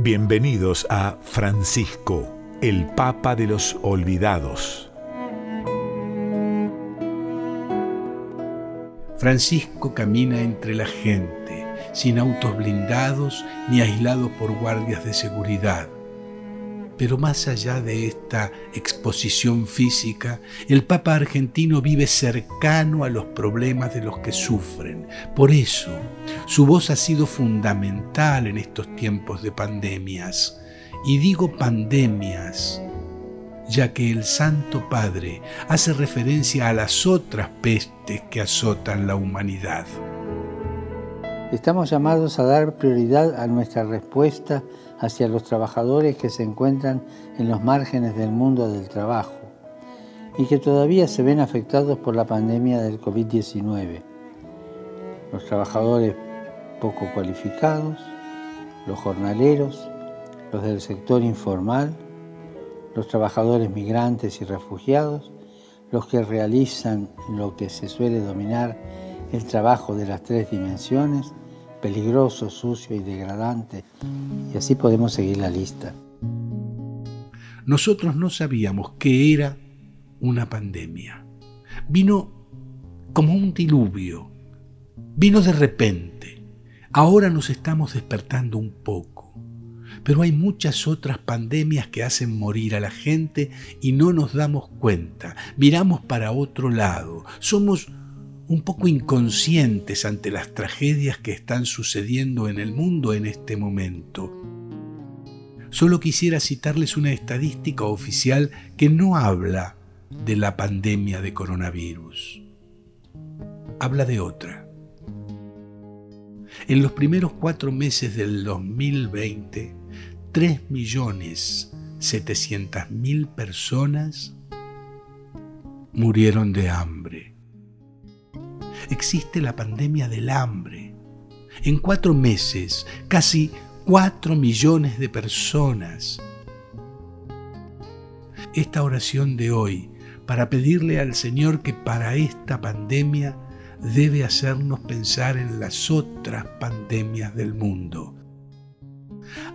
Bienvenidos a Francisco, el Papa de los Olvidados. Francisco camina entre la gente, sin autos blindados ni aislado por guardias de seguridad. Pero más allá de esta exposición física, el Papa argentino vive cercano a los problemas de los que sufren. Por eso, su voz ha sido fundamental en estos tiempos de pandemias. Y digo pandemias, ya que el Santo Padre hace referencia a las otras pestes que azotan la humanidad. Estamos llamados a dar prioridad a nuestra respuesta hacia los trabajadores que se encuentran en los márgenes del mundo del trabajo y que todavía se ven afectados por la pandemia del COVID-19. Los trabajadores poco cualificados, los jornaleros, los del sector informal, los trabajadores migrantes y refugiados, los que realizan lo que se suele dominar el trabajo de las tres dimensiones, peligroso, sucio y degradante. Y así podemos seguir la lista. Nosotros no sabíamos que era una pandemia. Vino como un diluvio. Vino de repente. Ahora nos estamos despertando un poco. Pero hay muchas otras pandemias que hacen morir a la gente y no nos damos cuenta. Miramos para otro lado. Somos un poco inconscientes ante las tragedias que están sucediendo en el mundo en este momento. Solo quisiera citarles una estadística oficial que no habla de la pandemia de coronavirus. Habla de otra. En los primeros cuatro meses del 2020, 3.700.000 personas murieron de hambre existe la pandemia del hambre. En cuatro meses, casi cuatro millones de personas. Esta oración de hoy, para pedirle al Señor que para esta pandemia debe hacernos pensar en las otras pandemias del mundo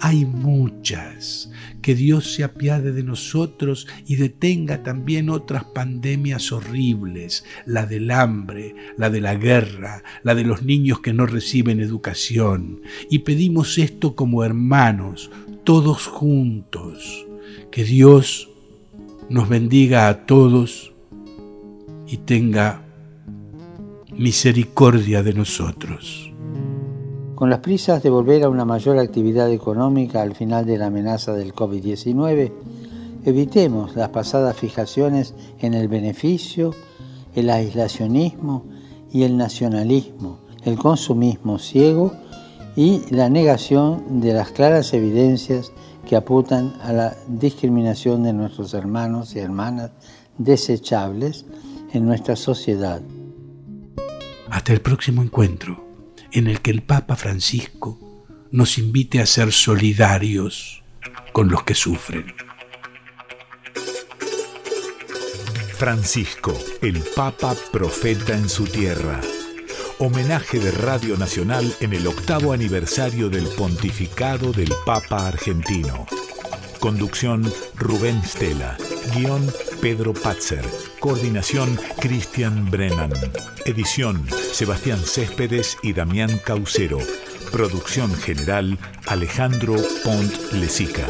hay muchas. Que Dios se apiade de nosotros y detenga también otras pandemias horribles, la del hambre, la de la guerra, la de los niños que no reciben educación. Y pedimos esto como hermanos, todos juntos. Que Dios nos bendiga a todos y tenga misericordia de nosotros. Con las prisas de volver a una mayor actividad económica al final de la amenaza del COVID-19, evitemos las pasadas fijaciones en el beneficio, el aislacionismo y el nacionalismo, el consumismo ciego y la negación de las claras evidencias que apuntan a la discriminación de nuestros hermanos y hermanas desechables en nuestra sociedad. Hasta el próximo encuentro en el que el Papa Francisco nos invite a ser solidarios con los que sufren. Francisco, el Papa Profeta en su tierra. Homenaje de Radio Nacional en el octavo aniversario del pontificado del Papa argentino. Conducción Rubén Stella. Guión Pedro Patzer. Coordinación Cristian Brennan. Edición Sebastián Céspedes y Damián Caucero. Producción general Alejandro Pont Lesica.